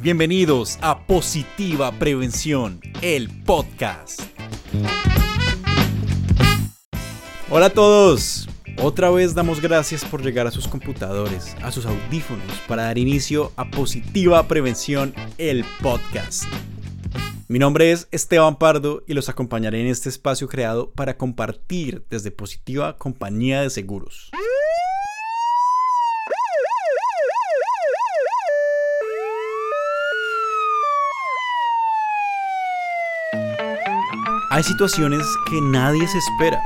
Bienvenidos a Positiva Prevención, el podcast. Hola a todos. Otra vez damos gracias por llegar a sus computadores, a sus audífonos, para dar inicio a Positiva Prevención, el podcast. Mi nombre es Esteban Pardo y los acompañaré en este espacio creado para compartir desde Positiva Compañía de Seguros. Hay situaciones que nadie se espera.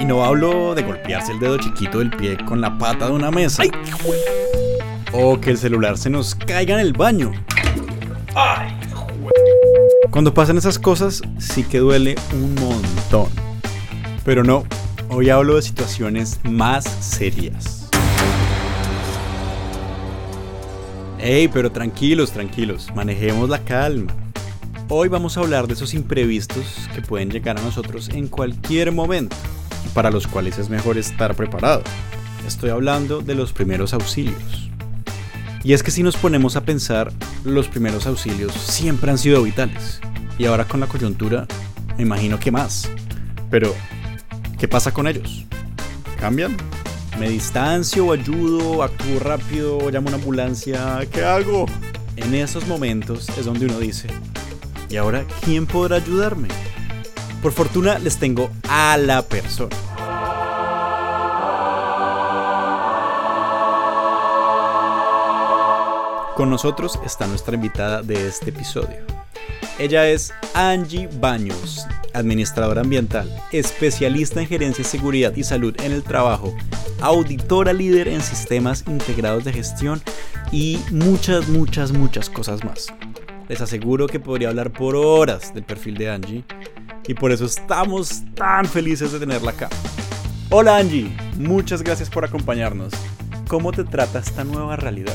Y no hablo de golpearse el dedo chiquito del pie con la pata de una mesa. O que el celular se nos caiga en el baño. Cuando pasan esas cosas, sí que duele un montón. Pero no, hoy hablo de situaciones más serias. Ey, pero tranquilos, tranquilos, manejemos la calma. Hoy vamos a hablar de esos imprevistos que pueden llegar a nosotros en cualquier momento y para los cuales es mejor estar preparado. Estoy hablando de los primeros auxilios. Y es que si nos ponemos a pensar, los primeros auxilios siempre han sido vitales. Y ahora con la coyuntura, me imagino que más. Pero, ¿qué pasa con ellos? ¿Cambian? ¿Me distancio, ayudo, actúo rápido, llamo a una ambulancia? ¿Qué hago? En esos momentos es donde uno dice, ¿Y ahora quién podrá ayudarme? Por fortuna les tengo a la persona. Con nosotros está nuestra invitada de este episodio. Ella es Angie Baños, administradora ambiental, especialista en gerencia, seguridad y salud en el trabajo, auditora líder en sistemas integrados de gestión y muchas, muchas, muchas cosas más. Les aseguro que podría hablar por horas del perfil de Angie y por eso estamos tan felices de tenerla acá. Hola Angie, muchas gracias por acompañarnos. ¿Cómo te trata esta nueva realidad?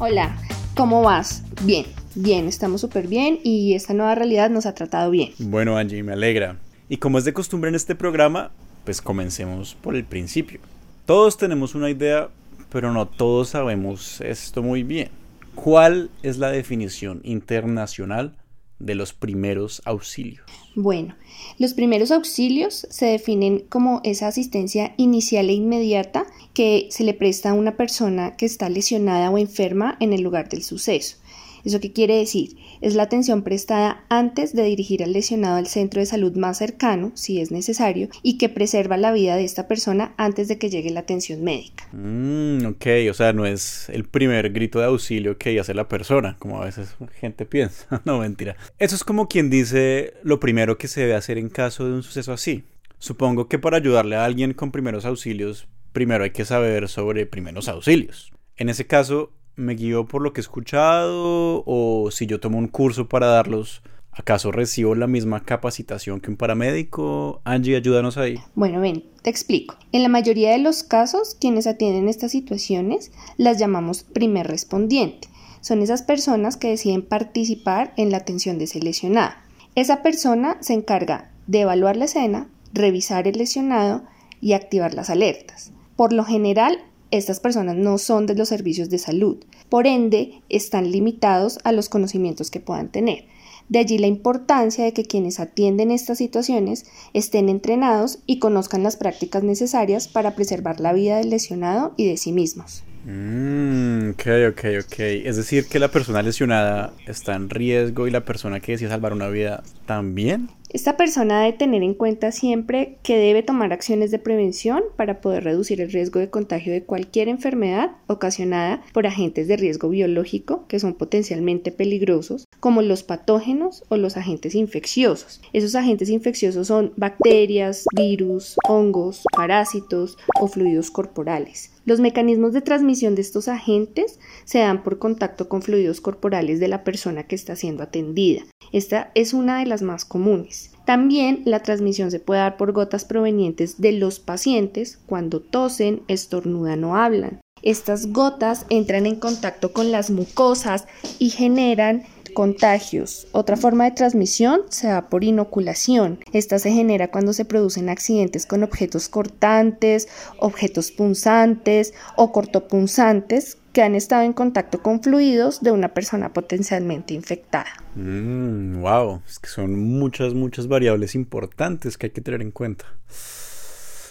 Hola, ¿cómo vas? Bien, bien, estamos súper bien y esta nueva realidad nos ha tratado bien. Bueno Angie, me alegra. Y como es de costumbre en este programa, pues comencemos por el principio. Todos tenemos una idea, pero no todos sabemos esto muy bien. ¿Cuál es la definición internacional de los primeros auxilios? Bueno, los primeros auxilios se definen como esa asistencia inicial e inmediata que se le presta a una persona que está lesionada o enferma en el lugar del suceso. ¿Eso qué quiere decir? Es la atención prestada antes de dirigir al lesionado al centro de salud más cercano, si es necesario, y que preserva la vida de esta persona antes de que llegue la atención médica. Mm, ok, o sea, no es el primer grito de auxilio que hace la persona, como a veces gente piensa. no, mentira. Eso es como quien dice lo primero que se debe hacer en caso de un suceso así. Supongo que para ayudarle a alguien con primeros auxilios, primero hay que saber sobre primeros auxilios. En ese caso, me guío por lo que he escuchado o si yo tomo un curso para darlos, ¿acaso recibo la misma capacitación que un paramédico? Angie, ayúdanos ahí. Bueno, ven, te explico. En la mayoría de los casos, quienes atienden estas situaciones las llamamos primer respondiente. Son esas personas que deciden participar en la atención de ese lesionado. Esa persona se encarga de evaluar la escena, revisar el lesionado y activar las alertas. Por lo general, estas personas no son de los servicios de salud, por ende están limitados a los conocimientos que puedan tener. De allí la importancia de que quienes atienden estas situaciones estén entrenados y conozcan las prácticas necesarias para preservar la vida del lesionado y de sí mismos. Mm, ok, ok, ok. Es decir, que la persona lesionada está en riesgo y la persona que decide salvar una vida también. Esta persona debe tener en cuenta siempre que debe tomar acciones de prevención para poder reducir el riesgo de contagio de cualquier enfermedad ocasionada por agentes de riesgo biológico que son potencialmente peligrosos, como los patógenos o los agentes infecciosos. Esos agentes infecciosos son bacterias, virus, hongos, parásitos o fluidos corporales. Los mecanismos de transmisión de estos agentes se dan por contacto con fluidos corporales de la persona que está siendo atendida. Esta es una de las más comunes. También la transmisión se puede dar por gotas provenientes de los pacientes cuando tosen, estornudan o hablan. Estas gotas entran en contacto con las mucosas y generan Contagios. Otra forma de transmisión se da por inoculación. Esta se genera cuando se producen accidentes con objetos cortantes, objetos punzantes o cortopunzantes que han estado en contacto con fluidos de una persona potencialmente infectada. wow, mm, es que son muchas, muchas variables importantes que hay que tener en cuenta.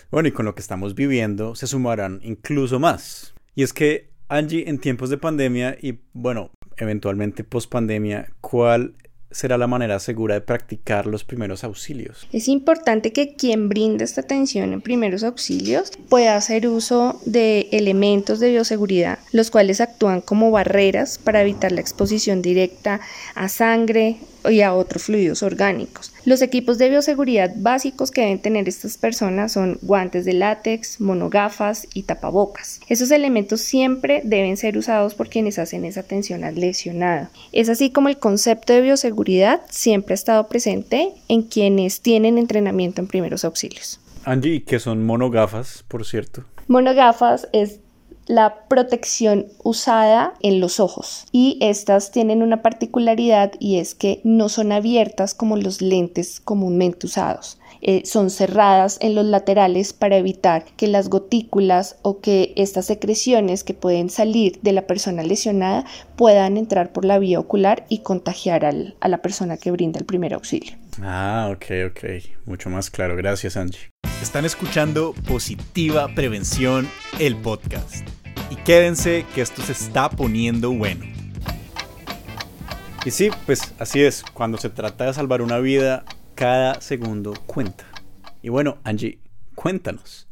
Bueno, y con lo que estamos viviendo se sumarán incluso más. Y es que, Angie, en tiempos de pandemia y, bueno, eventualmente post pandemia, ¿cuál será la manera segura de practicar los primeros auxilios. Es importante que quien brinda esta atención en primeros auxilios pueda hacer uso de elementos de bioseguridad, los cuales actúan como barreras para evitar la exposición directa a sangre, y a otros fluidos orgánicos. Los equipos de bioseguridad básicos que deben tener estas personas son guantes de látex, monogafas y tapabocas. Esos elementos siempre deben ser usados por quienes hacen esa atención al lesionado. Es así como el concepto de bioseguridad siempre ha estado presente en quienes tienen entrenamiento en primeros auxilios. Angie, ¿qué son monogafas, por cierto? Monogafas es la protección usada en los ojos y estas tienen una particularidad y es que no son abiertas como los lentes comúnmente usados. Eh, son cerradas en los laterales para evitar que las gotículas o que estas secreciones que pueden salir de la persona lesionada puedan entrar por la vía ocular y contagiar a la persona que brinda el primer auxilio. Ah, ok, ok. Mucho más claro. Gracias, Angie. Están escuchando Positiva Prevención, el podcast y quédense que esto se está poniendo bueno. Y sí, pues así es, cuando se trata de salvar una vida, cada segundo cuenta. Y bueno, Angie, cuéntanos,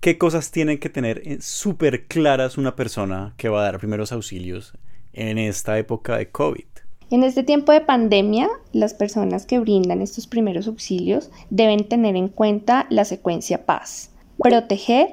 ¿qué cosas tienen que tener súper claras una persona que va a dar primeros auxilios en esta época de COVID? En este tiempo de pandemia, las personas que brindan estos primeros auxilios deben tener en cuenta la secuencia PAS. Proteger,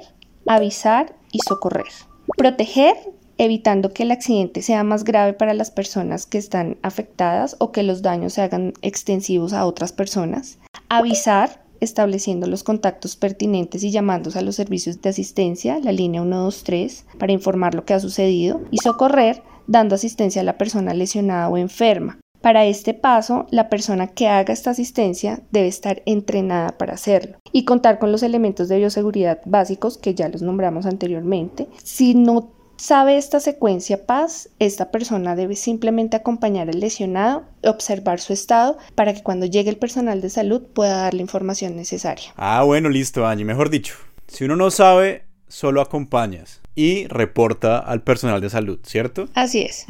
avisar y socorrer. Proteger evitando que el accidente sea más grave para las personas que están afectadas o que los daños se hagan extensivos a otras personas. Avisar estableciendo los contactos pertinentes y llamándose a los servicios de asistencia, la línea 123, para informar lo que ha sucedido. Y socorrer dando asistencia a la persona lesionada o enferma. Para este paso, la persona que haga esta asistencia debe estar entrenada para hacerlo y contar con los elementos de bioseguridad básicos que ya los nombramos anteriormente. Si no sabe esta secuencia PAS, esta persona debe simplemente acompañar al lesionado, observar su estado para que cuando llegue el personal de salud pueda dar la información necesaria. Ah, bueno, listo, Angie. Mejor dicho, si uno no sabe, solo acompañas y reporta al personal de salud, ¿cierto? Así es.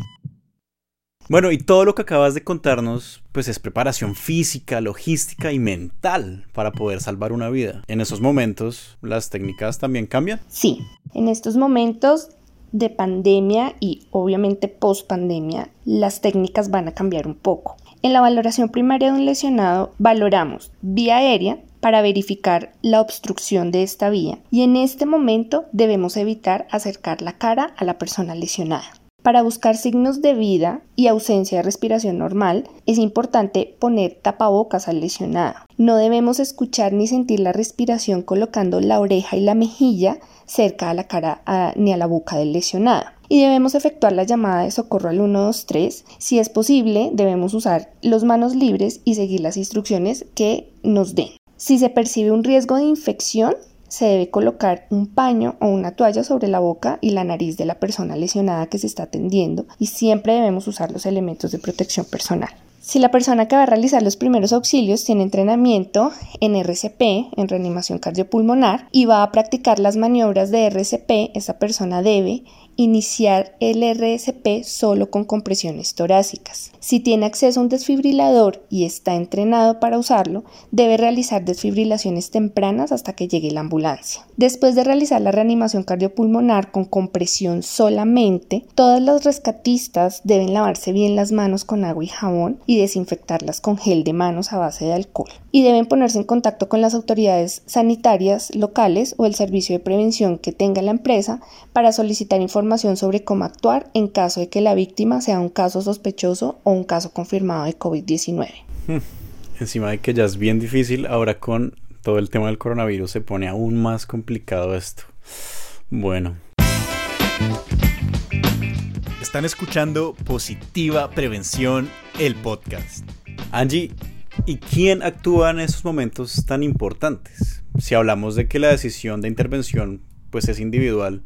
Bueno, y todo lo que acabas de contarnos, pues es preparación física, logística y mental para poder salvar una vida. En esos momentos, ¿las técnicas también cambian? Sí, en estos momentos de pandemia y obviamente post pandemia, las técnicas van a cambiar un poco. En la valoración primaria de un lesionado valoramos vía aérea para verificar la obstrucción de esta vía y en este momento debemos evitar acercar la cara a la persona lesionada. Para buscar signos de vida y ausencia de respiración normal, es importante poner tapabocas al lesionado. No debemos escuchar ni sentir la respiración colocando la oreja y la mejilla cerca a la cara ni a la boca del lesionado. Y debemos efectuar la llamada de socorro al 123. Si es posible, debemos usar los manos libres y seguir las instrucciones que nos den. Si se percibe un riesgo de infección, se debe colocar un paño o una toalla sobre la boca y la nariz de la persona lesionada que se está atendiendo y siempre debemos usar los elementos de protección personal. Si la persona que va a realizar los primeros auxilios tiene entrenamiento en RCP, en reanimación cardiopulmonar, y va a practicar las maniobras de RCP, esa persona debe iniciar el RSP solo con compresiones torácicas. Si tiene acceso a un desfibrilador y está entrenado para usarlo, debe realizar desfibrilaciones tempranas hasta que llegue la ambulancia. Después de realizar la reanimación cardiopulmonar con compresión solamente, todas las rescatistas deben lavarse bien las manos con agua y jabón y desinfectarlas con gel de manos a base de alcohol. Y deben ponerse en contacto con las autoridades sanitarias locales o el servicio de prevención que tenga la empresa para solicitar información sobre cómo actuar en caso de que la víctima sea un caso sospechoso o un caso confirmado de COVID-19. Hmm. Encima de que ya es bien difícil, ahora con todo el tema del coronavirus se pone aún más complicado esto. Bueno. Están escuchando Positiva Prevención, el podcast. Angie, ¿y quién actúa en esos momentos tan importantes? Si hablamos de que la decisión de intervención pues es individual,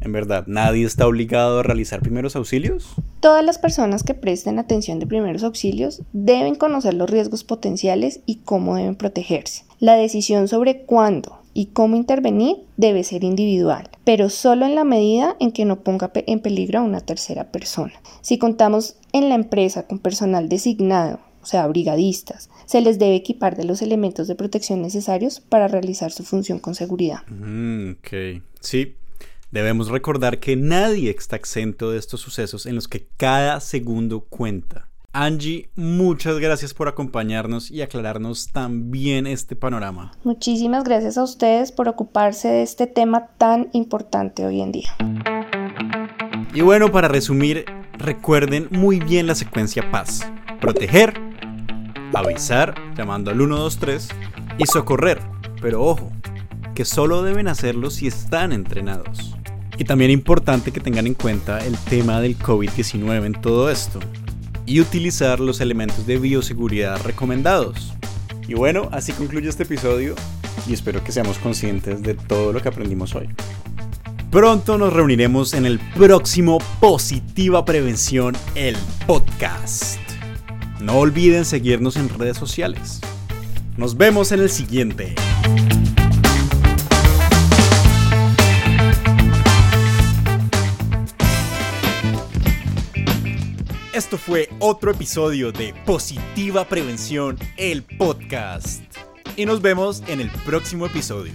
en verdad, ¿nadie está obligado a realizar primeros auxilios? Todas las personas que presten atención de primeros auxilios deben conocer los riesgos potenciales y cómo deben protegerse. La decisión sobre cuándo y cómo intervenir debe ser individual, pero solo en la medida en que no ponga en peligro a una tercera persona. Si contamos en la empresa con personal designado, o sea, brigadistas, se les debe equipar de los elementos de protección necesarios para realizar su función con seguridad. Mm, ok, sí. Debemos recordar que nadie está exento de estos sucesos en los que cada segundo cuenta. Angie, muchas gracias por acompañarnos y aclararnos tan bien este panorama. Muchísimas gracias a ustedes por ocuparse de este tema tan importante hoy en día. Y bueno, para resumir, recuerden muy bien la secuencia paz. Proteger, avisar llamando al 123 y socorrer. Pero ojo, que solo deben hacerlo si están entrenados. Y también importante que tengan en cuenta el tema del COVID-19 en todo esto y utilizar los elementos de bioseguridad recomendados. Y bueno, así concluye este episodio y espero que seamos conscientes de todo lo que aprendimos hoy. Pronto nos reuniremos en el próximo Positiva Prevención, el podcast. No olviden seguirnos en redes sociales. Nos vemos en el siguiente. Esto fue otro episodio de Positiva Prevención, el podcast. Y nos vemos en el próximo episodio.